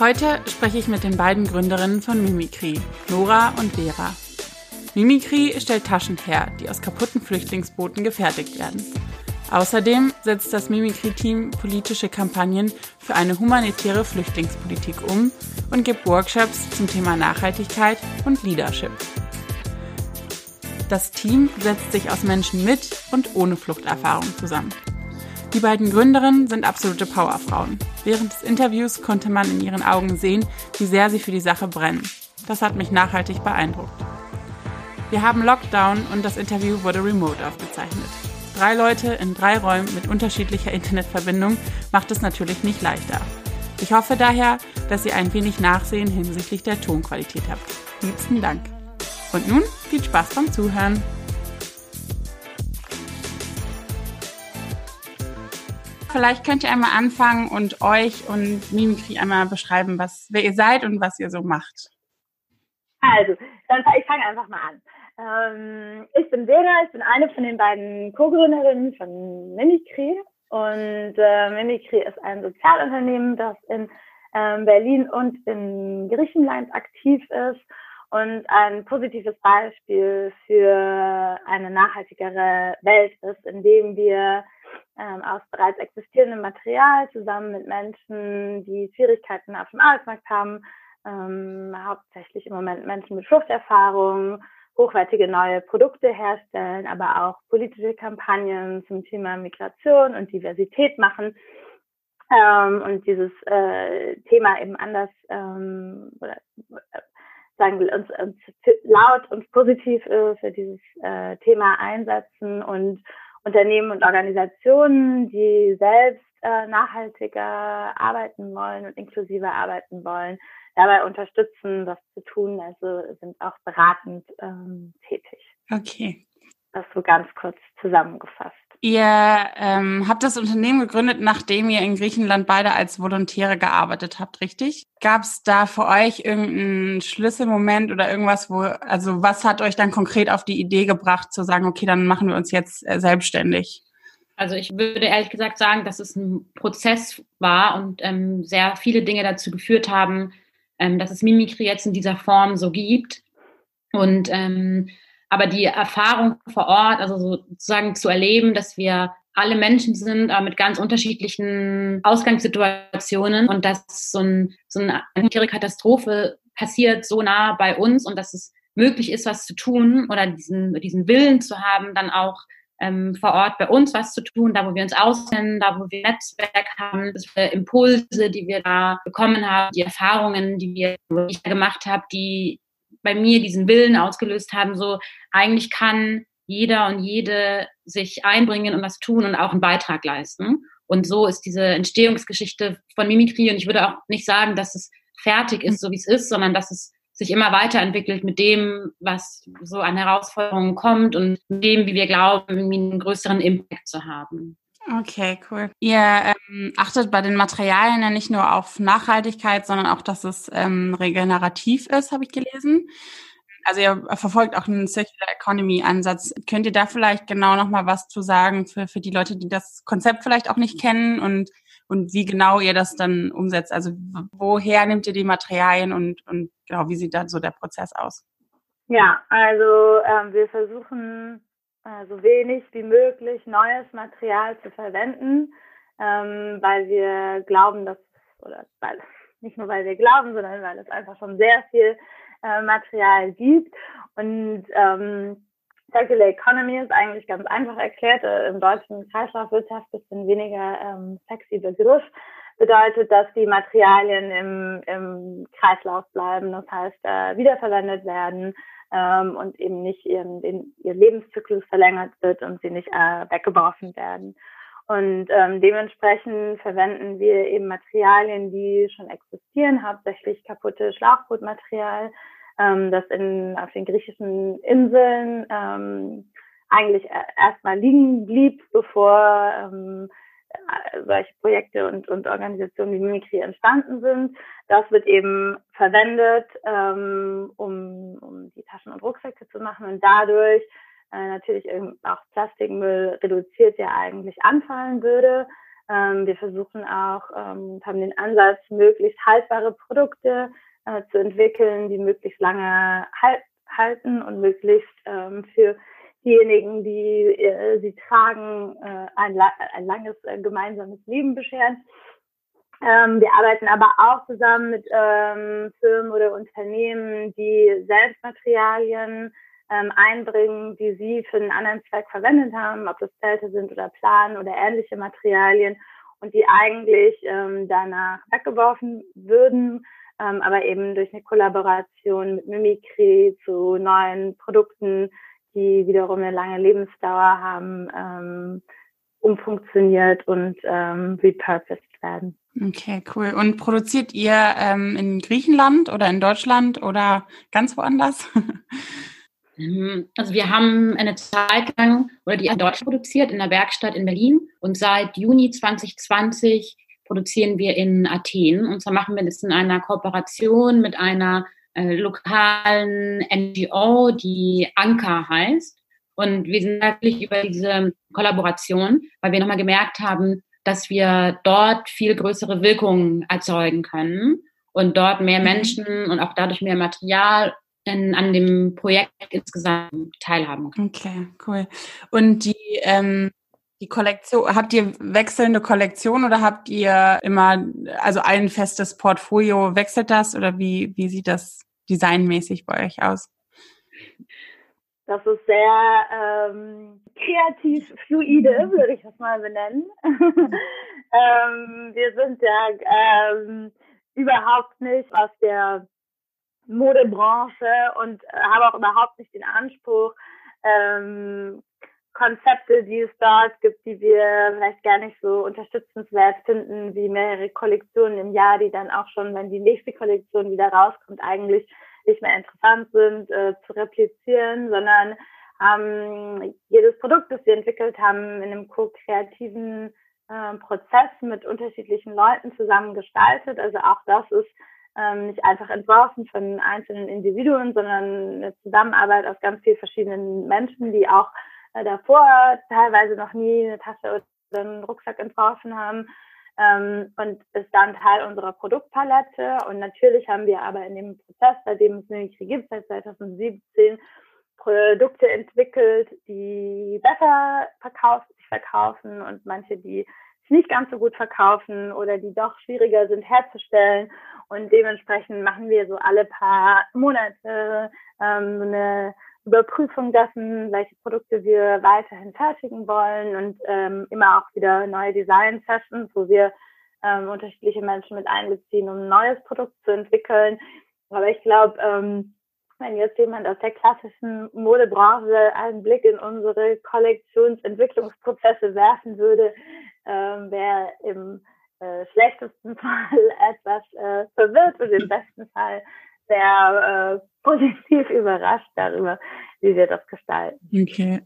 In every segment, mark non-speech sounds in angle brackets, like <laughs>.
Heute spreche ich mit den beiden Gründerinnen von Mimikry, Nora und Vera. Mimikry stellt Taschen her, die aus kaputten Flüchtlingsbooten gefertigt werden. Außerdem setzt das Mimikry-Team politische Kampagnen für eine humanitäre Flüchtlingspolitik um und gibt Workshops zum Thema Nachhaltigkeit und Leadership. Das Team setzt sich aus Menschen mit und ohne Fluchterfahrung zusammen. Die beiden Gründerinnen sind absolute Powerfrauen. Während des Interviews konnte man in ihren Augen sehen, wie sehr sie für die Sache brennen. Das hat mich nachhaltig beeindruckt. Wir haben Lockdown und das Interview wurde remote aufgezeichnet. Drei Leute in drei Räumen mit unterschiedlicher Internetverbindung macht es natürlich nicht leichter. Ich hoffe daher, dass ihr ein wenig Nachsehen hinsichtlich der Tonqualität habt. Liebsten Dank. Und nun viel Spaß beim Zuhören. Vielleicht könnt ihr einmal anfangen und euch und Mimikry einmal beschreiben, was, wer ihr seid und was ihr so macht. Also, dann ich fange einfach mal an. Ähm, ich bin Vera, ich bin eine von den beiden Co-Gründerinnen von Mimikry. Und äh, Mimikry ist ein Sozialunternehmen, das in ähm, Berlin und in Griechenland aktiv ist und ein positives Beispiel für eine nachhaltigere Welt ist, indem wir ähm, aus bereits existierendem Material zusammen mit Menschen, die Schwierigkeiten auf dem Arbeitsmarkt haben, ähm, hauptsächlich im Moment Menschen mit Fluchterfahrung, hochwertige neue Produkte herstellen, aber auch politische Kampagnen zum Thema Migration und Diversität machen. Ähm, und dieses äh, Thema eben anders ähm, oder äh, sagen wir uns, uns laut und positiv äh, für dieses äh, Thema einsetzen und Unternehmen und Organisationen, die selbst äh, nachhaltiger arbeiten wollen und inklusiver arbeiten wollen, dabei unterstützen, das zu tun. Also sind auch beratend ähm, tätig. Okay. Das so ganz kurz zusammengefasst. Ihr ähm, habt das Unternehmen gegründet, nachdem ihr in Griechenland beide als Volontäre gearbeitet habt, richtig? Gab es da für euch irgendeinen Schlüsselmoment oder irgendwas, wo, also was hat euch dann konkret auf die Idee gebracht, zu sagen, okay, dann machen wir uns jetzt äh, selbstständig? Also ich würde ehrlich gesagt sagen, dass es ein Prozess war und ähm, sehr viele Dinge dazu geführt haben, ähm, dass es Mimikry jetzt in dieser Form so gibt. Und ähm, aber die Erfahrung vor Ort, also sozusagen zu erleben, dass wir alle Menschen sind, aber mit ganz unterschiedlichen Ausgangssituationen und dass so, ein, so eine humanitäre Katastrophe passiert so nah bei uns und dass es möglich ist, was zu tun oder diesen, diesen Willen zu haben, dann auch ähm, vor Ort bei uns was zu tun, da wo wir uns auskennen, da wo wir Netzwerk haben, dass wir Impulse, die wir da bekommen haben, die Erfahrungen, die wir die ich gemacht habe, die bei mir diesen Willen ausgelöst haben, so eigentlich kann jeder und jede sich einbringen und was tun und auch einen Beitrag leisten. Und so ist diese Entstehungsgeschichte von Mimikry. Und ich würde auch nicht sagen, dass es fertig ist, so wie es ist, sondern dass es sich immer weiterentwickelt mit dem, was so an Herausforderungen kommt und dem, wie wir glauben, einen größeren Impact zu haben. Okay, cool. Ihr ähm, achtet bei den Materialien ja nicht nur auf Nachhaltigkeit, sondern auch, dass es ähm, regenerativ ist, habe ich gelesen. Also ihr verfolgt auch einen Circular Economy Ansatz. Könnt ihr da vielleicht genau noch mal was zu sagen für, für die Leute, die das Konzept vielleicht auch nicht kennen und, und wie genau ihr das dann umsetzt? Also woher nehmt ihr die Materialien und, und genau, wie sieht da so der Prozess aus? Ja, also ähm, wir versuchen so wenig wie möglich neues Material zu verwenden, ähm, weil wir glauben, dass oder weil <laughs> Nicht nur, weil wir glauben, sondern weil es einfach schon sehr viel äh, Material gibt. Und ähm, Circular Economy ist eigentlich ganz einfach erklärt. Äh, Im deutschen Kreislaufwirtschaft ist ein weniger ähm, sexy Begriff. Bedeutet, dass die Materialien im, im Kreislauf bleiben, das heißt äh, wiederverwendet werden ähm, und eben nicht ihren, den, ihr Lebenszyklus verlängert wird und sie nicht äh, weggeworfen werden. Und ähm, dementsprechend verwenden wir eben Materialien, die schon existieren, hauptsächlich kaputte Schlauchbootmaterial, ähm, das in, auf den griechischen Inseln ähm, eigentlich erstmal liegen blieb, bevor ähm, äh, solche Projekte und, und Organisationen wie Mimikry entstanden sind. Das wird eben verwendet, ähm, um, um die Taschen und Rucksäcke zu machen und dadurch äh, natürlich auch Plastikmüll reduziert, der eigentlich anfallen würde. Ähm, wir versuchen auch, ähm, haben den Ansatz, möglichst haltbare Produkte äh, zu entwickeln, die möglichst lange halt, halten und möglichst ähm, für diejenigen, die äh, sie tragen, äh, ein, ein langes äh, gemeinsames Leben bescheren. Ähm, wir arbeiten aber auch zusammen mit ähm, Firmen oder Unternehmen, die Selbstmaterialien ähm, einbringen, die sie für einen anderen Zweck verwendet haben, ob das Zelte sind oder Plan oder ähnliche Materialien und die eigentlich ähm, danach weggeworfen würden, ähm, aber eben durch eine Kollaboration mit Mimikry zu neuen Produkten, die wiederum eine lange Lebensdauer haben, ähm, umfunktioniert und ähm, repurposed werden. Okay, cool. Und produziert ihr ähm, in Griechenland oder in Deutschland oder ganz woanders? Also wir haben eine Zeit lang oder die in Deutschland produziert in der Werkstatt in Berlin und seit Juni 2020 produzieren wir in Athen. Und zwar machen wir das in einer Kooperation mit einer äh, lokalen NGO, die Anker heißt. Und wir sind wirklich über diese Kollaboration, weil wir nochmal gemerkt haben, dass wir dort viel größere Wirkungen erzeugen können und dort mehr mhm. Menschen und auch dadurch mehr Material in, an dem Projekt insgesamt teilhaben können. Okay, cool. Und die ähm, die Kollektion, habt ihr wechselnde Kollektion oder habt ihr immer, also ein festes Portfolio, wechselt das oder wie, wie sieht das designmäßig bei euch aus? Das ist sehr ähm, kreativ fluide, würde ich das mal benennen. <laughs> ähm, wir sind ja ähm, überhaupt nicht aus der Modebranche und haben auch überhaupt nicht den Anspruch, ähm, Konzepte, die es dort gibt, die wir vielleicht gar nicht so unterstützenswert finden, wie mehrere Kollektionen im Jahr, die dann auch schon, wenn die nächste Kollektion wieder rauskommt, eigentlich nicht mehr interessant sind, äh, zu replizieren, sondern ähm, jedes Produkt, das wir entwickelt haben, in einem co-kreativen äh, Prozess mit unterschiedlichen Leuten zusammen gestaltet. Also auch das ist ähm, nicht einfach entworfen von einzelnen Individuen, sondern eine Zusammenarbeit aus ganz vielen verschiedenen Menschen, die auch davor teilweise noch nie eine Tasche oder einen Rucksack entworfen haben ähm, und ist dann Teil unserer Produktpalette. Und natürlich haben wir aber in dem Prozess, seitdem es Mimikry gibt, seit 2017, Produkte entwickelt, die besser verkauft, sich verkaufen und manche, die sich nicht ganz so gut verkaufen oder die doch schwieriger sind herzustellen. Und dementsprechend machen wir so alle paar Monate ähm, eine Überprüfung dessen, welche Produkte wir weiterhin fertigen wollen und ähm, immer auch wieder neue Design-Sessions, wo wir ähm, unterschiedliche Menschen mit einbeziehen, um ein neues Produkt zu entwickeln. Aber ich glaube, ähm, wenn jetzt jemand aus der klassischen Modebranche einen Blick in unsere Kollektionsentwicklungsprozesse werfen würde, ähm, wäre im äh, schlechtesten <laughs> Fall etwas äh, verwirrt und im besten Fall sehr äh, <laughs> positiv überrascht darüber, wie wir das gestalten. Okay,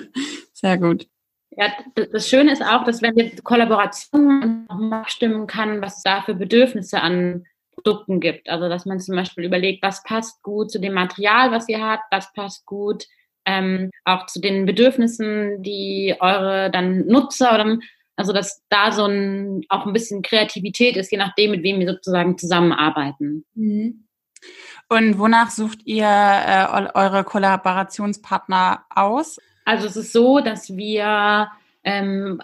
<laughs> sehr gut. Ja, das Schöne ist auch, dass wenn wir Kollaborationen abstimmen kann, was es da für Bedürfnisse an Produkten gibt. Also dass man zum Beispiel überlegt, was passt gut zu dem Material, was ihr habt, was passt gut ähm, auch zu den Bedürfnissen, die eure dann Nutzer oder also dass da so ein auch ein bisschen Kreativität ist, je nachdem, mit wem wir sozusagen zusammenarbeiten. Mhm. Und wonach sucht ihr äh, eure Kollaborationspartner aus? Also es ist so, dass wir ähm,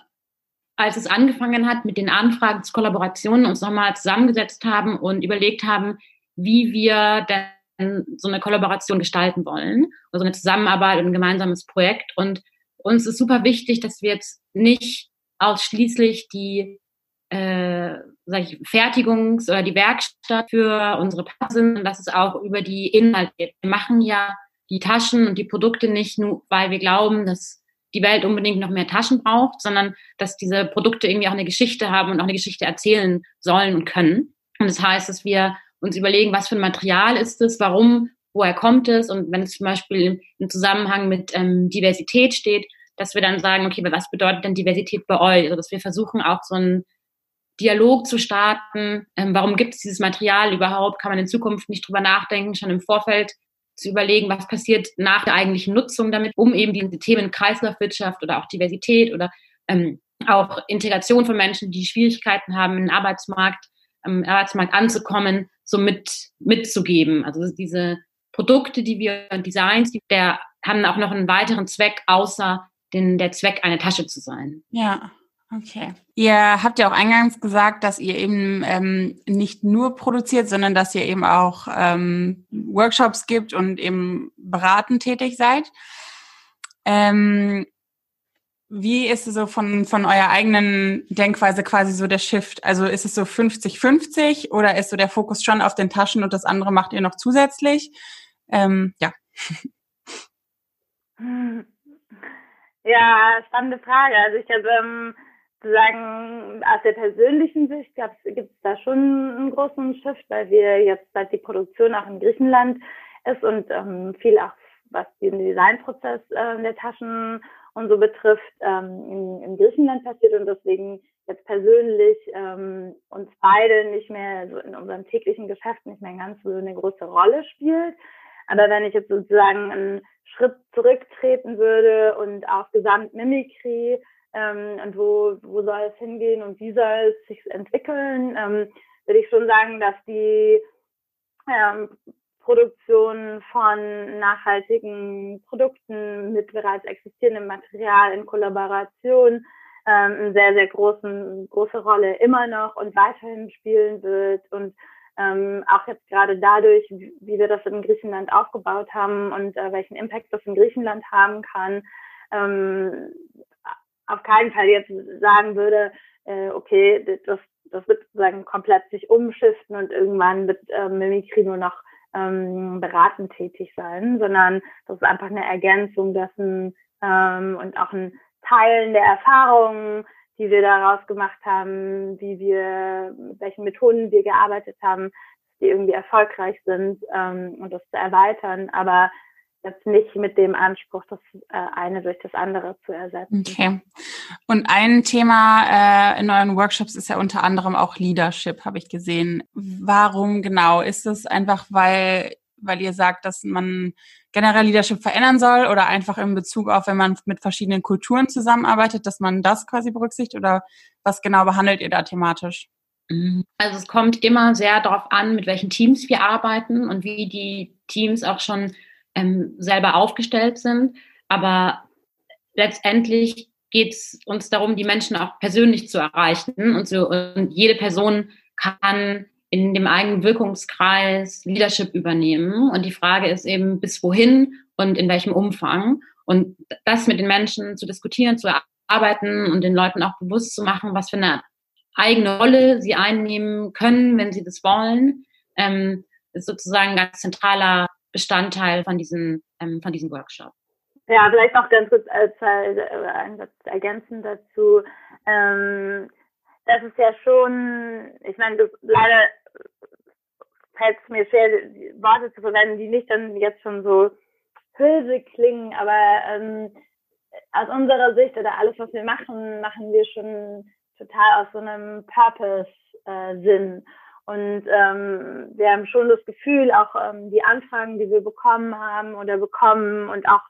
als es angefangen hat mit den Anfragen zu Kollaborationen, uns nochmal zusammengesetzt haben und überlegt haben, wie wir denn so eine Kollaboration gestalten wollen, also eine Zusammenarbeit und ein gemeinsames Projekt. Und uns ist super wichtig, dass wir jetzt nicht ausschließlich die äh, sag ich, Fertigungs- oder die Werkstatt für unsere sind, und dass es auch über die Inhalte. Wir machen ja die Taschen und die Produkte nicht nur, weil wir glauben, dass die Welt unbedingt noch mehr Taschen braucht, sondern dass diese Produkte irgendwie auch eine Geschichte haben und auch eine Geschichte erzählen sollen und können. Und das heißt, dass wir uns überlegen, was für ein Material ist es, warum, woher kommt es und wenn es zum Beispiel im Zusammenhang mit ähm, Diversität steht, dass wir dann sagen, okay, was bedeutet denn Diversität bei euch? Also dass wir versuchen auch so einen Dialog zu starten, ähm, warum gibt es dieses Material überhaupt? Kann man in Zukunft nicht drüber nachdenken, schon im Vorfeld zu überlegen, was passiert nach der eigentlichen Nutzung damit, um eben diese Themen Kreislaufwirtschaft oder auch Diversität oder ähm, auch Integration von Menschen, die Schwierigkeiten haben, im Arbeitsmarkt, im Arbeitsmarkt anzukommen, so mit, mitzugeben. Also diese Produkte, die wir Designs, die, der haben auch noch einen weiteren Zweck, außer den, der Zweck, eine Tasche zu sein. Ja. Okay. Ihr habt ja auch eingangs gesagt, dass ihr eben ähm, nicht nur produziert, sondern dass ihr eben auch ähm, Workshops gibt und eben beratend tätig seid. Ähm, wie ist so von, von eurer eigenen Denkweise quasi so der Shift? Also ist es so 50-50 oder ist so der Fokus schon auf den Taschen und das andere macht ihr noch zusätzlich? Ähm, ja. <laughs> Ja, spannende Frage. Also ich habe ähm, sozusagen aus der persönlichen Sicht gibt es da schon einen großen Shift, weil wir jetzt seit die Produktion auch in Griechenland ist und ähm, viel auch was den Designprozess äh, der Taschen und so betrifft, ähm, in, in Griechenland passiert und deswegen jetzt persönlich ähm, uns beide nicht mehr so in unserem täglichen Geschäft nicht mehr ganz so eine große Rolle spielt. Aber wenn ich jetzt sozusagen einen Schritt zurücktreten würde und auf Gesamtmimikry ähm, und wo, wo soll es hingehen und wie soll es sich entwickeln, ähm, würde ich schon sagen, dass die ähm, Produktion von nachhaltigen Produkten mit bereits existierendem Material in Kollaboration ähm, eine sehr, sehr großen, große Rolle immer noch und weiterhin spielen wird. Und ähm, auch jetzt gerade dadurch, wie wir das in Griechenland aufgebaut haben und äh, welchen Impact das in Griechenland haben kann, ähm, auf keinen Fall jetzt sagen würde, äh, okay, das, das wird sozusagen komplett sich umschiften und irgendwann wird äh, Mimikry nur noch ähm, beratend tätig sein, sondern das ist einfach eine Ergänzung dessen ähm, und auch ein Teilen der Erfahrungen, die wir daraus gemacht haben, wie wir, mit welchen Methoden wir gearbeitet haben, die irgendwie erfolgreich sind ähm, und das zu erweitern. Aber jetzt nicht mit dem Anspruch, das äh, eine durch das andere zu ersetzen. Okay. Und ein Thema äh, in euren Workshops ist ja unter anderem auch Leadership, habe ich gesehen. Warum genau? Ist es einfach, weil, weil ihr sagt, dass man generell Leadership verändern soll oder einfach in Bezug auf, wenn man mit verschiedenen Kulturen zusammenarbeitet, dass man das quasi berücksichtigt oder was genau behandelt ihr da thematisch? Mhm. Also es kommt immer sehr darauf an, mit welchen Teams wir arbeiten und wie die Teams auch schon ähm, selber aufgestellt sind. Aber letztendlich geht es uns darum, die Menschen auch persönlich zu erreichen. Und, so, und jede Person kann in dem eigenen Wirkungskreis Leadership übernehmen. Und die Frage ist eben, bis wohin und in welchem Umfang. Und das mit den Menschen zu diskutieren, zu erarbeiten und den Leuten auch bewusst zu machen, was für eine eigene Rolle sie einnehmen können, wenn sie das wollen, ähm, ist sozusagen ein ganz zentraler Bestandteil von diesem, ähm, von diesem Workshop. Ja, vielleicht noch ganz kurz als äh, Satz ergänzend dazu. Ähm, das ist ja schon, ich meine, du, leider fällt es mir schwer, Worte zu verwenden, die nicht dann jetzt schon so hülse klingen, aber ähm, aus unserer Sicht oder alles, was wir machen, machen wir schon total aus so einem Purpose-Sinn. Äh, und ähm, wir haben schon das Gefühl, auch ähm, die Anfragen, die wir bekommen haben oder bekommen und auch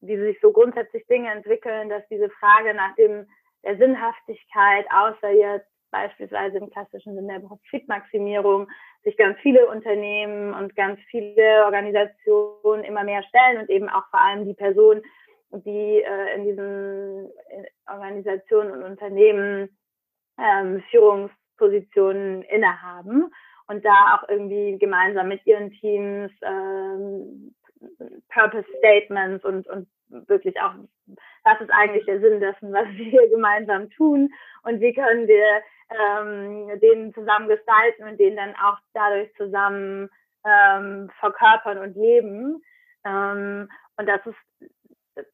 wie sich so grundsätzlich Dinge entwickeln, dass diese Frage nach dem der Sinnhaftigkeit, außer jetzt beispielsweise im klassischen Sinne der Profitmaximierung, sich ganz viele Unternehmen und ganz viele Organisationen immer mehr stellen und eben auch vor allem die Person, die äh, in diesen Organisationen und Unternehmen ähm, Führungspositionen innehaben und da auch irgendwie gemeinsam mit ihren Teams ähm, Purpose Statements und, und wirklich auch, was ist eigentlich der Sinn dessen, was <laughs> wir hier gemeinsam tun und wie können wir ähm, den zusammen gestalten und den dann auch dadurch zusammen ähm, verkörpern und leben. Ähm, und das ist,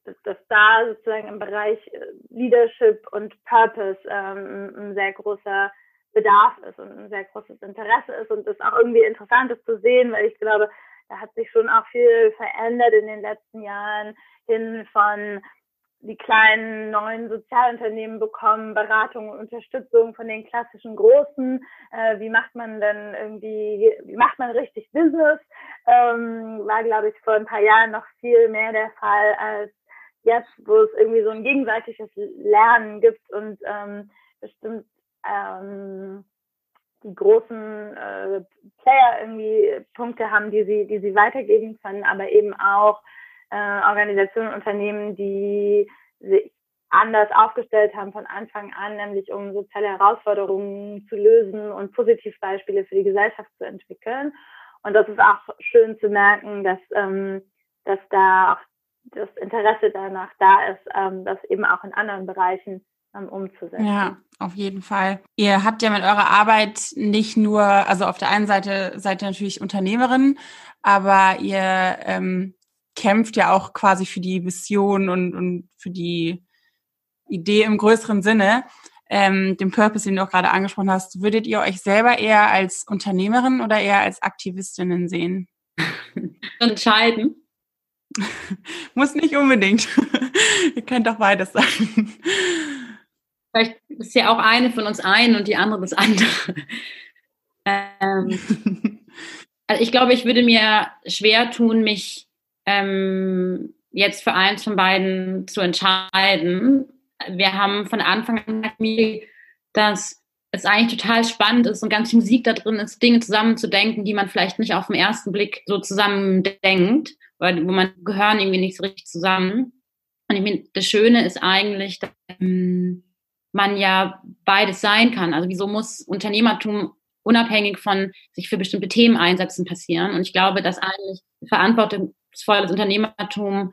dass, dass da sozusagen im Bereich äh, Leadership und Purpose ähm, ein sehr großer Bedarf ist und ein sehr großes Interesse ist und es auch irgendwie interessant ist zu sehen, weil ich glaube, da hat sich schon auch viel verändert in den letzten Jahren hin von die kleinen neuen Sozialunternehmen bekommen Beratung und Unterstützung von den klassischen Großen. Äh, wie macht man denn irgendwie, wie macht man richtig Business? Ähm, war, glaube ich, vor ein paar Jahren noch viel mehr der Fall als jetzt, wo es irgendwie so ein gegenseitiges Lernen gibt und ähm, bestimmt ähm, die großen äh, Player irgendwie Punkte haben, die sie, die sie weitergeben können, aber eben auch äh, Organisationen, Unternehmen, die sich anders aufgestellt haben von Anfang an, nämlich um soziale Herausforderungen zu lösen und Positivbeispiele für die Gesellschaft zu entwickeln. Und das ist auch schön zu merken, dass, ähm, dass da auch das Interesse danach da ist, ähm, das eben auch in anderen Bereichen umzusetzen. Ja, auf jeden Fall. Ihr habt ja mit eurer Arbeit nicht nur, also auf der einen Seite seid ihr natürlich Unternehmerin, aber ihr ähm, kämpft ja auch quasi für die Vision und, und für die Idee im größeren Sinne. Ähm, den Purpose, den du auch gerade angesprochen hast, würdet ihr euch selber eher als Unternehmerin oder eher als Aktivistinnen sehen? <laughs> Entscheiden. Muss nicht unbedingt. <laughs> ihr könnt doch beides sagen. Vielleicht ist ja auch eine von uns ein und die andere das andere. Ähm, <laughs> also ich glaube, ich würde mir schwer tun, mich ähm, jetzt für eins von beiden zu entscheiden. Wir haben von Anfang an dass es eigentlich total spannend ist und ganz viel Musik da drin ist, Dinge zusammenzudenken, die man vielleicht nicht auf den ersten Blick so zusammendenkt, weil wo man gehören irgendwie nicht so richtig zusammen. Und ich meine, das Schöne ist eigentlich, dass ähm, man ja beides sein kann. Also wieso muss Unternehmertum unabhängig von sich für bestimmte Themen einsetzen passieren? Und ich glaube, dass eigentlich Verantwortung volles Unternehmertum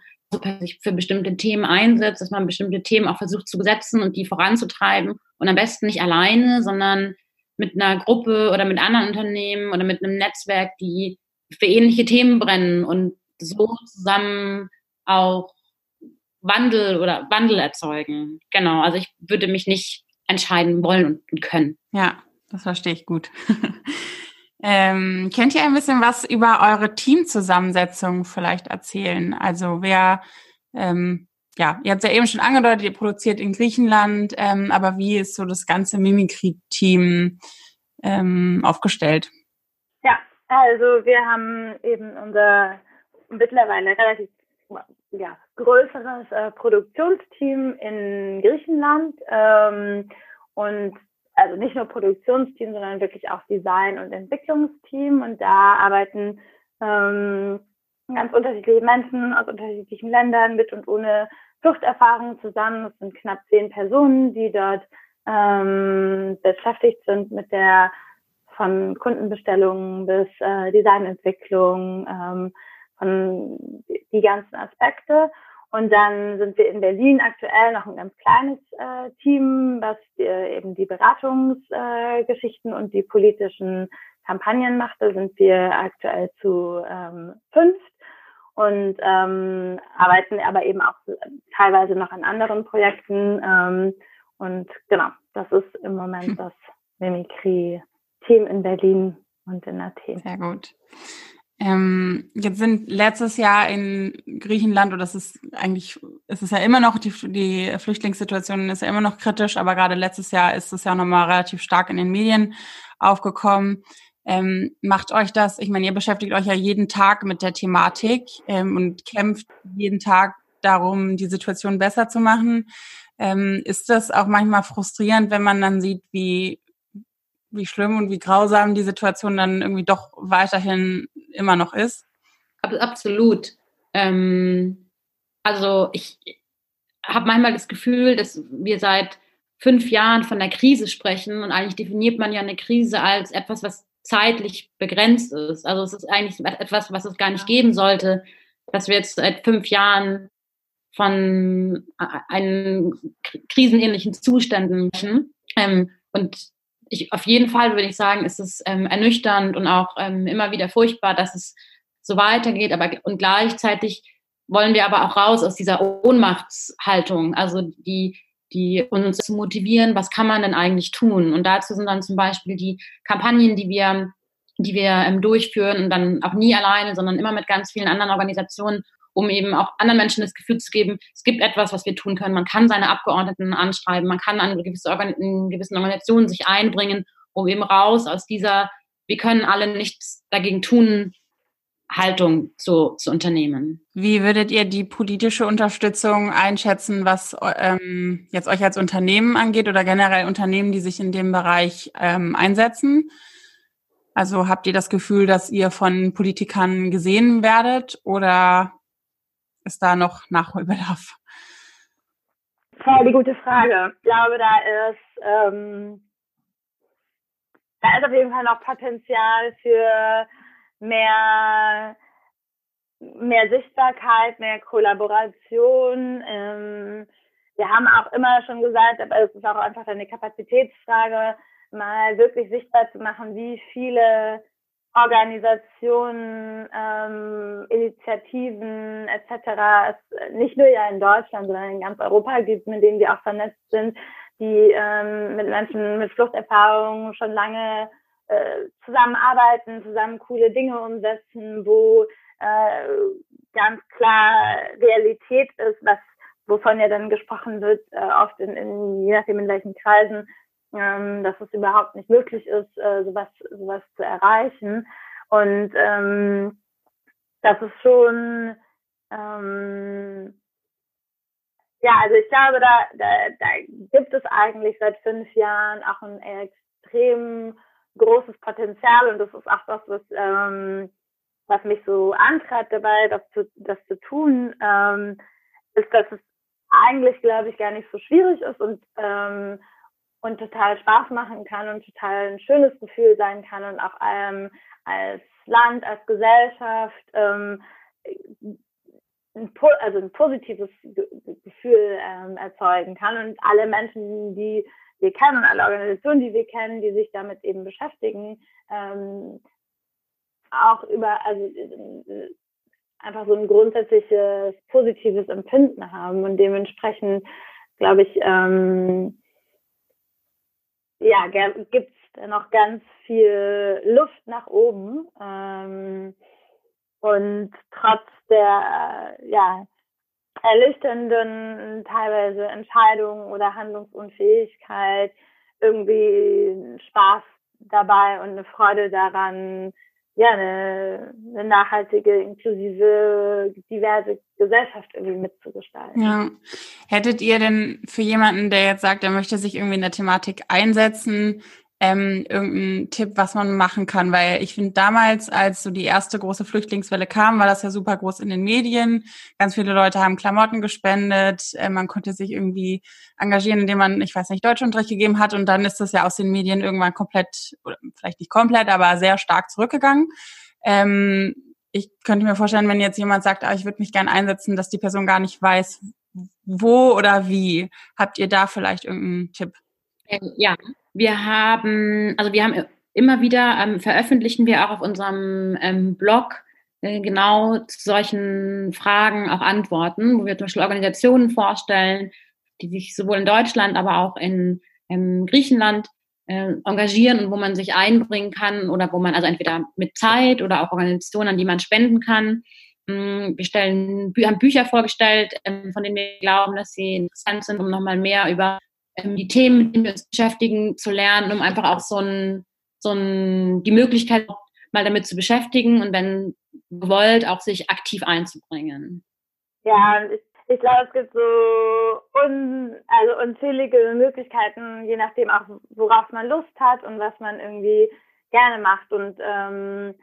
sich für bestimmte Themen einsetzt, dass man bestimmte Themen auch versucht zu besetzen und die voranzutreiben und am besten nicht alleine, sondern mit einer Gruppe oder mit anderen Unternehmen oder mit einem Netzwerk, die für ähnliche Themen brennen und so zusammen auch Wandel oder Wandel erzeugen. Genau, also ich würde mich nicht entscheiden wollen und können. Ja, das verstehe ich gut. <laughs> Ähm, könnt ihr ein bisschen was über eure Teamzusammensetzung vielleicht erzählen? Also wer, ähm, ja, ihr habt ja eben schon angedeutet, ihr produziert in Griechenland, ähm, aber wie ist so das ganze Mimikry-Team ähm, aufgestellt? Ja, also wir haben eben unser mittlerweile relativ ja, größeres äh, Produktionsteam in Griechenland ähm, und also nicht nur Produktionsteam, sondern wirklich auch Design- und Entwicklungsteam. Und da arbeiten ähm, ganz unterschiedliche Menschen aus unterschiedlichen Ländern mit und ohne Fluchterfahrung zusammen. Es sind knapp zehn Personen, die dort ähm, beschäftigt sind mit der von Kundenbestellungen bis äh, Designentwicklung, ähm, von die ganzen Aspekte. Und dann sind wir in Berlin aktuell noch ein ganz kleines äh, Team, was äh, eben die Beratungsgeschichten äh, und die politischen Kampagnen macht. Da sind wir aktuell zu ähm, fünf und ähm, arbeiten aber eben auch teilweise noch an anderen Projekten. Ähm, und genau, das ist im Moment das Mimikry-Team in Berlin und in Athen. Sehr gut. Ähm, jetzt sind letztes Jahr in Griechenland, oder das ist eigentlich, es ist ja immer noch, die, die Flüchtlingssituation ist ja immer noch kritisch, aber gerade letztes Jahr ist es ja nochmal relativ stark in den Medien aufgekommen. Ähm, macht euch das, ich meine, ihr beschäftigt euch ja jeden Tag mit der Thematik ähm, und kämpft jeden Tag darum, die Situation besser zu machen. Ähm, ist das auch manchmal frustrierend, wenn man dann sieht, wie wie schlimm und wie grausam die Situation dann irgendwie doch weiterhin immer noch ist? Absolut. Ähm, also ich habe manchmal das Gefühl, dass wir seit fünf Jahren von der Krise sprechen und eigentlich definiert man ja eine Krise als etwas, was zeitlich begrenzt ist. Also es ist eigentlich etwas, was es gar nicht geben sollte, dass wir jetzt seit fünf Jahren von einen krisenähnlichen Zuständen sprechen. Ähm, und ich, auf jeden Fall würde ich sagen, ist es ähm, ernüchternd und auch ähm, immer wieder furchtbar, dass es so weitergeht. Aber und gleichzeitig wollen wir aber auch raus aus dieser Ohnmachtshaltung, also die, die uns zu motivieren, was kann man denn eigentlich tun? Und dazu sind dann zum Beispiel die Kampagnen, die wir, die wir ähm, durchführen und dann auch nie alleine, sondern immer mit ganz vielen anderen Organisationen, um eben auch anderen Menschen das Gefühl zu geben, es gibt etwas, was wir tun können. Man kann seine Abgeordneten anschreiben, man kann an gewisse Organ in gewissen Organisationen sich einbringen, um eben raus aus dieser, wir können alle nichts dagegen tun, Haltung zu, zu unternehmen. Wie würdet ihr die politische Unterstützung einschätzen, was ähm, jetzt euch als Unternehmen angeht oder generell Unternehmen, die sich in dem Bereich ähm, einsetzen? Also habt ihr das Gefühl, dass ihr von Politikern gesehen werdet oder ist da noch Nachholbedarf? Voll die gute Frage. Ich glaube, da ist, ähm, da ist auf jeden Fall noch Potenzial für mehr, mehr Sichtbarkeit, mehr Kollaboration. Ähm, wir haben auch immer schon gesagt, aber es ist auch einfach eine Kapazitätsfrage, mal wirklich sichtbar zu machen, wie viele Organisationen, ähm, Initiativen etc. es nicht nur ja in Deutschland, sondern in ganz Europa gibt, mit denen wir auch vernetzt sind, die ähm, mit Menschen mit Fluchterfahrungen schon lange äh, zusammenarbeiten, zusammen coole Dinge umsetzen, wo äh, ganz klar Realität ist, was wovon ja dann gesprochen wird, äh, oft in, in je nachdem in welchen Kreisen, ähm, dass es überhaupt nicht möglich ist, äh, sowas, sowas zu erreichen. Und ähm, das ist schon ähm, ja, also ich glaube, da, da, da gibt es eigentlich seit fünf Jahren auch einen extrem großes Potenzial und das ist auch das, was, ähm, was mich so antreibt dabei, das zu, das zu tun, ähm, ist, dass es eigentlich, glaube ich, gar nicht so schwierig ist und, ähm, und total Spaß machen kann und total ein schönes Gefühl sein kann und auch ähm, als Land, als Gesellschaft ähm, ein, also ein positives Gefühl ähm, erzeugen kann. Und alle Menschen, die wir kennen und alle Organisationen, die wir kennen, die sich damit eben beschäftigen, ähm, auch über, also äh, einfach so ein grundsätzliches positives Empfinden haben und dementsprechend, glaube ich, ähm, ja, gibt es noch ganz viel Luft nach oben. Ähm, und trotz der, ja, ernüchternden teilweise Entscheidungen oder Handlungsunfähigkeit irgendwie Spaß dabei und eine Freude daran, ja, eine, eine nachhaltige, inklusive, diverse Gesellschaft irgendwie mitzugestalten. Ja. Hättet ihr denn für jemanden, der jetzt sagt, er möchte sich irgendwie in der Thematik einsetzen, ähm, irgendein Tipp, was man machen kann? Weil ich finde, damals, als so die erste große Flüchtlingswelle kam, war das ja super groß in den Medien. Ganz viele Leute haben Klamotten gespendet. Äh, man konnte sich irgendwie engagieren, indem man, ich weiß nicht, Deutschunterricht gegeben hat. Und dann ist das ja aus den Medien irgendwann komplett, oder vielleicht nicht komplett, aber sehr stark zurückgegangen. Ähm, ich könnte mir vorstellen, wenn jetzt jemand sagt, ah, ich würde mich gern einsetzen, dass die Person gar nicht weiß, wo oder wie. Habt ihr da vielleicht irgendeinen Tipp? Ähm, ja, wir haben, also wir haben immer wieder, ähm, veröffentlichen wir auch auf unserem ähm, Blog äh, genau zu solchen Fragen auch Antworten, wo wir zum Beispiel Organisationen vorstellen, die sich sowohl in Deutschland, aber auch in ähm, Griechenland äh, engagieren und wo man sich einbringen kann oder wo man also entweder mit Zeit oder auch Organisationen, an die man spenden kann. Mm, wir stellen, haben Bücher vorgestellt, ähm, von denen wir glauben, dass sie interessant sind, um nochmal mehr über die Themen, mit denen wir uns beschäftigen, zu lernen, um einfach auch so ein, so ein, die Möglichkeit mal damit zu beschäftigen und wenn gewollt, auch sich aktiv einzubringen. Ja, ich, ich glaube, es gibt so un, also unzählige Möglichkeiten, je nachdem auch, worauf man Lust hat und was man irgendwie gerne macht und, ähm,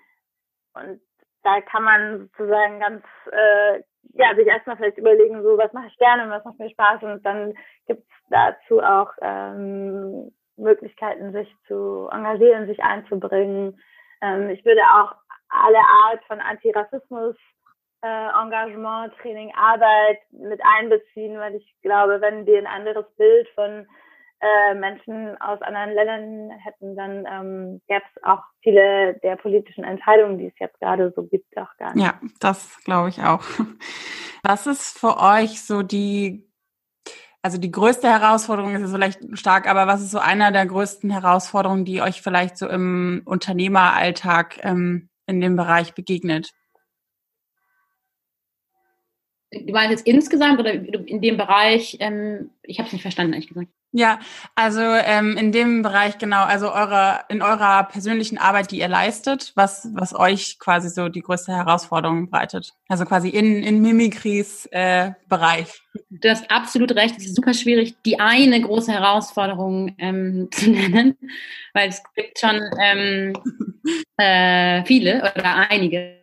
und da kann man sozusagen ganz, äh, ja, sich erstmal vielleicht überlegen, so, was mache ich gerne und was macht mir Spaß und dann gibt es dazu auch ähm, Möglichkeiten, sich zu engagieren, sich einzubringen. Ähm, ich würde auch alle Art von Antirassismus äh, Engagement, Training, Arbeit mit einbeziehen, weil ich glaube, wenn wir ein anderes Bild von äh, Menschen aus anderen Ländern hätten, dann ähm, gäbe es auch viele der politischen Entscheidungen, die es jetzt gerade so gibt, auch gar nicht. Ja, das glaube ich auch. <laughs> Was ist für euch so die, also die größte Herausforderung ist vielleicht stark, aber was ist so einer der größten Herausforderungen, die euch vielleicht so im Unternehmeralltag ähm, in dem Bereich begegnet? Du meinst jetzt insgesamt oder in dem Bereich? Ähm, ich habe es nicht verstanden, ehrlich gesagt. Ja, also ähm, in dem Bereich genau, also eure in eurer persönlichen Arbeit, die ihr leistet, was was euch quasi so die größte Herausforderung bereitet. Also quasi in in Mimikries äh, Bereich. Du hast absolut recht. Es ist super schwierig, die eine große Herausforderung ähm, <laughs> zu nennen, weil es gibt schon ähm, äh, viele oder einige.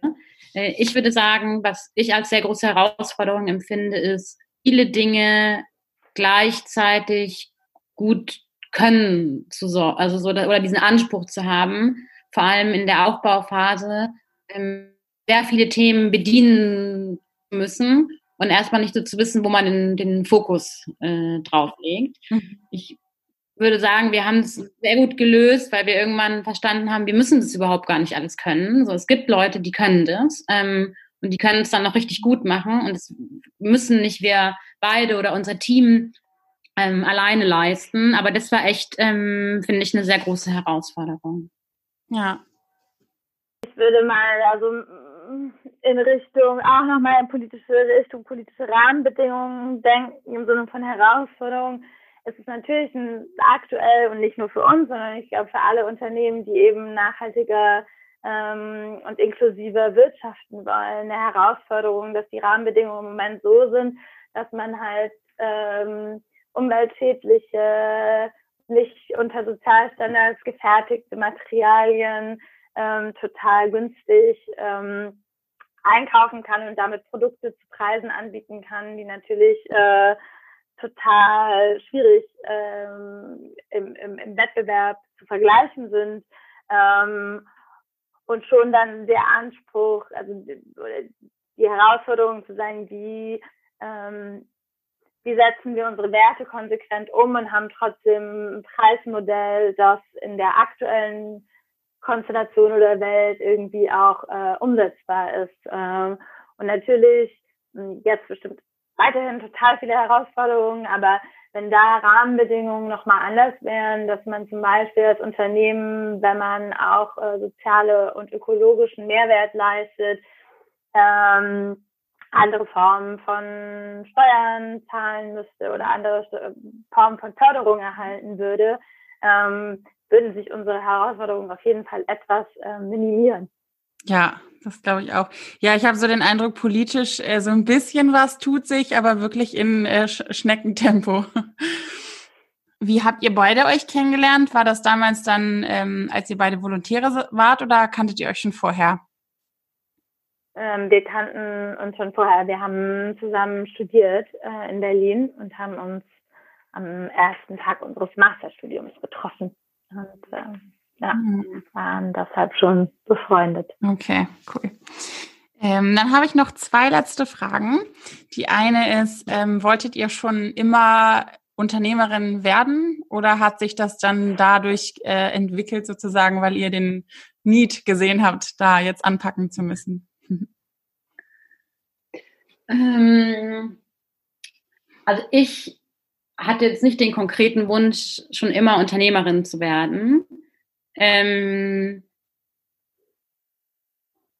Äh, ich würde sagen, was ich als sehr große Herausforderung empfinde, ist, viele Dinge gleichzeitig gut können zu so, also so oder diesen Anspruch zu haben, vor allem in der Aufbauphase, ähm, sehr viele Themen bedienen müssen und erstmal nicht so zu wissen, wo man den, den Fokus äh, drauf legt. Mhm. Ich würde sagen, wir haben es sehr gut gelöst, weil wir irgendwann verstanden haben, wir müssen das überhaupt gar nicht alles können. So, es gibt Leute, die können das ähm, und die können es dann noch richtig gut machen und das müssen nicht wir beide oder unser Team ähm, alleine leisten. Aber das war echt, ähm, finde ich, eine sehr große Herausforderung. Ja. Ich würde mal also in Richtung, auch nochmal in politische Richtung, politische Rahmenbedingungen denken, im Sinne von Herausforderungen es ist natürlich ein, aktuell und nicht nur für uns, sondern ich glaube für alle Unternehmen, die eben nachhaltiger ähm, und inklusiver wirtschaften wollen, eine Herausforderung, dass die Rahmenbedingungen im Moment so sind, dass man halt ähm, umweltschädliche, nicht unter Sozialstandards gefertigte Materialien ähm, total günstig ähm, einkaufen kann und damit Produkte zu Preisen anbieten kann, die natürlich äh, total schwierig ähm, im, im, im Wettbewerb zu vergleichen sind. Ähm, und schon dann der Anspruch, also die, Herausforderung zu sein, wie, ähm, wie setzen wir unsere Werte konsequent um und haben trotzdem ein Preismodell, das in der aktuellen Konstellation oder Welt irgendwie auch äh, umsetzbar ist. Ähm, und natürlich, hm, jetzt bestimmt weiterhin total viele Herausforderungen, aber wenn da Rahmenbedingungen nochmal anders wären, dass man zum Beispiel als Unternehmen, wenn man auch äh, soziale und ökologischen Mehrwert leistet, ähm, andere Formen von Steuern zahlen müsste oder andere Formen von Förderung erhalten würde, ähm, würden sich unsere Herausforderungen auf jeden Fall etwas äh, minimieren. Ja, das glaube ich auch. Ja, ich habe so den Eindruck, politisch äh, so ein bisschen was tut sich, aber wirklich in äh, Sch Schneckentempo. <laughs> Wie habt ihr beide euch kennengelernt? War das damals dann, ähm, als ihr beide Volontäre wart oder kanntet ihr euch schon vorher? Ähm, wir kannten uns schon vorher. Wir haben zusammen studiert äh, in Berlin und haben uns am ersten Tag unseres Masterstudiums getroffen. Und, ähm, ja, mhm. waren deshalb schon befreundet. Okay, cool. Ähm, dann habe ich noch zwei letzte Fragen. Die eine ist, ähm, wolltet ihr schon immer Unternehmerin werden oder hat sich das dann dadurch äh, entwickelt sozusagen, weil ihr den Need gesehen habt, da jetzt anpacken zu müssen? <laughs> Ähm, also ich hatte jetzt nicht den konkreten Wunsch, schon immer Unternehmerin zu werden. Ähm,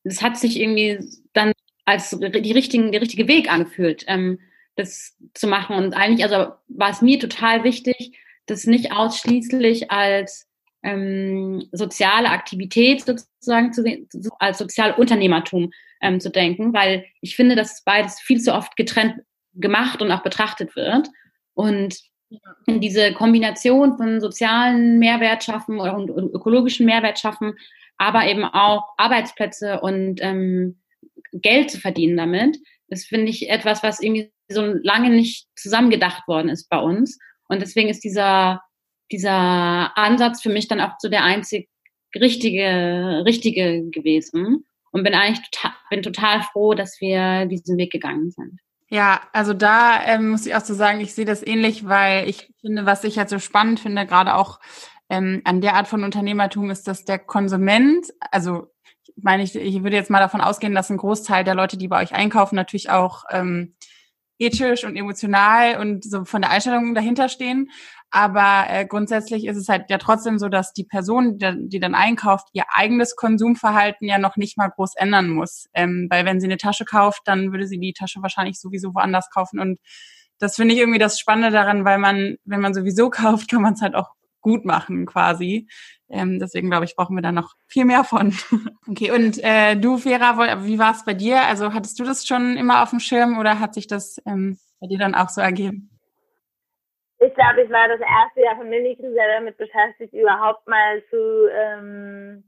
das hat sich irgendwie dann als die richtigen, der richtige Weg angefühlt, ähm, das zu machen. Und eigentlich, also war es mir total wichtig, das nicht ausschließlich als ähm, soziale Aktivität sozusagen zu sehen, als Sozialunternehmertum ähm, zu denken, weil ich finde, dass beides viel zu oft getrennt gemacht und auch betrachtet wird. Und diese Kombination von sozialen Mehrwert schaffen und ökologischen Mehrwert schaffen, aber eben auch Arbeitsplätze und ähm, Geld zu verdienen damit. Das finde ich etwas, was irgendwie so lange nicht zusammengedacht worden ist bei uns. Und deswegen ist dieser, dieser Ansatz für mich dann auch so der einzig richtige, richtige gewesen. Und bin eigentlich total, bin total froh, dass wir diesen Weg gegangen sind. Ja, also da ähm, muss ich auch so sagen, ich sehe das ähnlich, weil ich finde, was ich halt so spannend finde, gerade auch ähm, an der Art von Unternehmertum, ist, dass der Konsument, also ich meine, ich, ich würde jetzt mal davon ausgehen, dass ein Großteil der Leute, die bei euch einkaufen, natürlich auch ähm, ethisch und emotional und so von der Einstellung dahinter stehen. Aber äh, grundsätzlich ist es halt ja trotzdem so, dass die Person, die, die dann einkauft, ihr eigenes Konsumverhalten ja noch nicht mal groß ändern muss. Ähm, weil wenn sie eine Tasche kauft, dann würde sie die Tasche wahrscheinlich sowieso woanders kaufen. Und das finde ich irgendwie das Spannende daran, weil man, wenn man sowieso <laughs> kauft, kann man es halt auch gut machen quasi. Ähm, deswegen glaube ich, brauchen wir da noch viel mehr von. <laughs> okay, und äh, du, Vera, wie war es bei dir? Also hattest du das schon immer auf dem Schirm oder hat sich das ähm, bei dir dann auch so ergeben? Ich glaube, ich war das erste Jahr von Mimikry sehr damit beschäftigt, überhaupt mal zu ähm,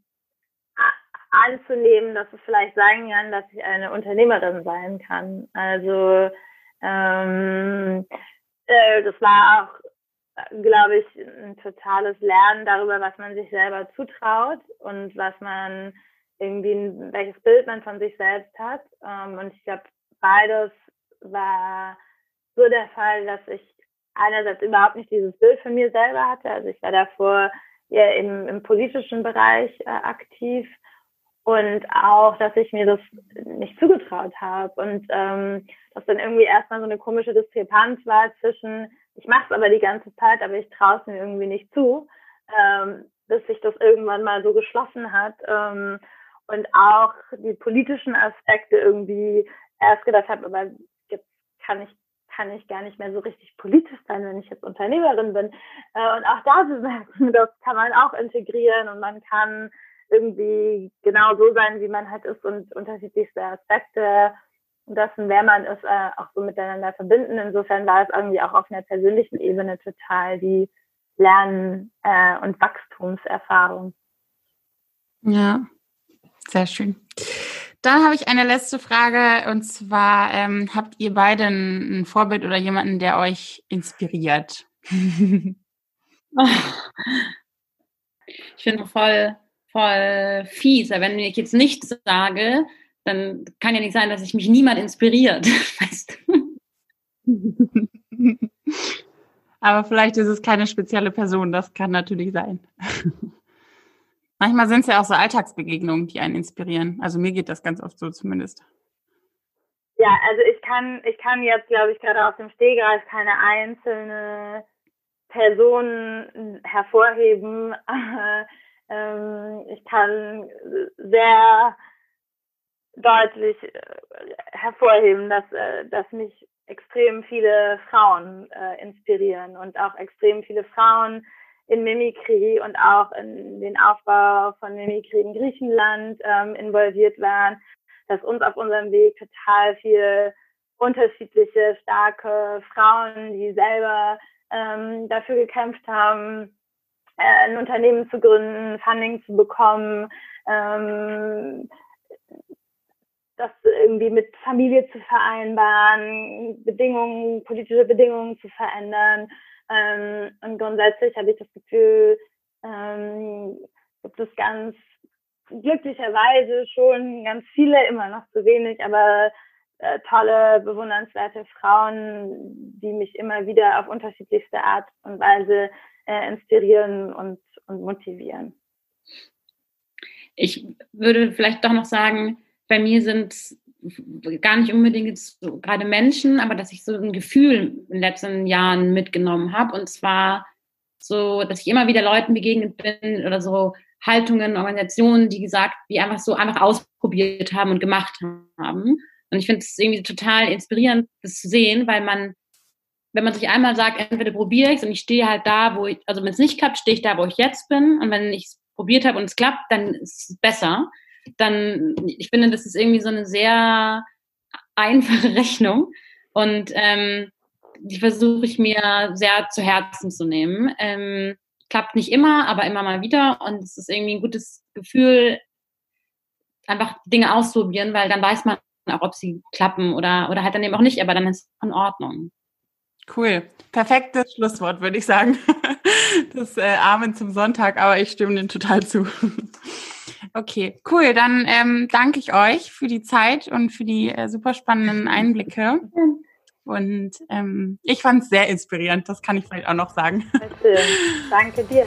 anzunehmen, dass es vielleicht sein kann, dass ich eine Unternehmerin sein kann. Also ähm, äh, das war auch glaube ich, ein totales Lernen darüber, was man sich selber zutraut und was man irgendwie, welches Bild man von sich selbst hat. Ähm, und ich glaube, beides war so der Fall, dass ich einerseits überhaupt nicht dieses Bild von mir selber hatte. Also ich war davor eher im, im politischen Bereich äh, aktiv und auch, dass ich mir das nicht zugetraut habe und ähm, dass dann irgendwie erstmal so eine komische Diskrepanz war zwischen ich mache es aber die ganze Zeit, aber ich traue es mir irgendwie nicht zu, ähm, bis sich das irgendwann mal so geschlossen hat. Ähm, und auch die politischen Aspekte irgendwie erst gedacht habe, aber jetzt kann ich kann ich gar nicht mehr so richtig politisch sein, wenn ich jetzt Unternehmerin bin. Äh, und auch da zu merken, <laughs> das kann man auch integrieren und man kann irgendwie genau so sein, wie man halt ist und unterschiedlichste Aspekte dessen, wer man ist, äh, auch so miteinander verbinden. Insofern war es irgendwie auch auf einer persönlichen Ebene total die Lern- äh, und Wachstumserfahrung. Ja, sehr schön. Dann habe ich eine letzte Frage und zwar ähm, habt ihr beide ein, ein, Vorbild oder jemanden, der euch inspiriert? <laughs> ich finde voll, voll fies, wenn ich jetzt nichts sage, dann kann ja nicht sein, dass sich mich niemand inspiriert. <laughs> Weißt du? <laughs> Aber vielleicht ist es keine spezielle Person, das kann natürlich sein. Manchmal sind es ja auch so Alltagsbegegnungen, die einen inspirieren. Also mir geht das ganz oft so zumindest. Ja, also ich kann, ich kann jetzt, glaube ich, gerade aus dem Stehgreif keine einzelne Person hervorheben. <laughs> ähm, ich kann sehr deutlich äh, hervorheben, dass, äh, dass mich extrem viele Frauen äh, inspirieren und auch extrem viele Frauen in Mimikry und auch in den Aufbau von Mimikry in Griechenland ähm, involviert waren, dass uns auf unserem Weg total viel unterschiedliche, starke Frauen, die selber ähm, dafür gekämpft haben, äh, ein Unternehmen zu gründen, Funding zu bekommen, ähm, das irgendwie mit Familie zu vereinbaren, Bedingungen, politische Bedingungen zu verändern. Ähm, und grundsätzlich habe ich das Gefühl, ähm, gibt es ganz glücklicherweise schon ganz viele, immer noch zu wenig, aber äh, tolle, bewundernswerte Frauen, die mich immer wieder auf unterschiedlichste Art und Weise äh, inspirieren und, und motivieren. Ich würde vielleicht doch noch sagen, bei mir sind gar nicht unbedingt so, gerade Menschen, aber dass ich so ein Gefühl in den letzten Jahren mitgenommen habe. Und zwar so, dass ich immer wieder Leuten begegnet bin oder so Haltungen, Organisationen, die gesagt, die einfach so einfach ausprobiert haben und gemacht haben. Und ich finde es irgendwie total inspirierend, das zu sehen, weil man, wenn man sich einmal sagt, entweder probiere ich es und ich stehe halt da, wo ich, also wenn es nicht klappt, stehe ich da, wo ich jetzt bin. Und wenn ich es probiert habe und es klappt, dann ist es besser dann, ich finde, das ist irgendwie so eine sehr einfache <laughs> Rechnung und ähm, die versuche ich mir sehr zu Herzen zu nehmen. Ähm, klappt nicht immer, aber immer mal wieder. Und es ist irgendwie ein gutes Gefühl, einfach Dinge ausprobieren, weil dann weiß man auch, ob sie klappen oder, oder halt dann eben auch nicht, aber dann ist es in Ordnung. Cool. Perfektes Schlusswort, würde ich sagen. <laughs> Das äh, Amen zum Sonntag, aber ich stimme dem total zu. <laughs> Okay, cool. Dann ähm, danke ich euch für die Zeit und für die äh, super spannenden Einblicke. Und ähm, ich fand es sehr inspirierend, das kann ich vielleicht auch noch sagen. Danke dir.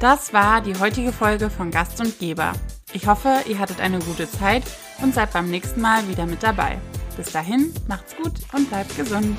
Das war die heutige Folge von Gast und Geber. Ich hoffe, ihr hattet eine gute Zeit und seid beim nächsten Mal wieder mit dabei. Bis dahin, macht's gut und bleibt gesund.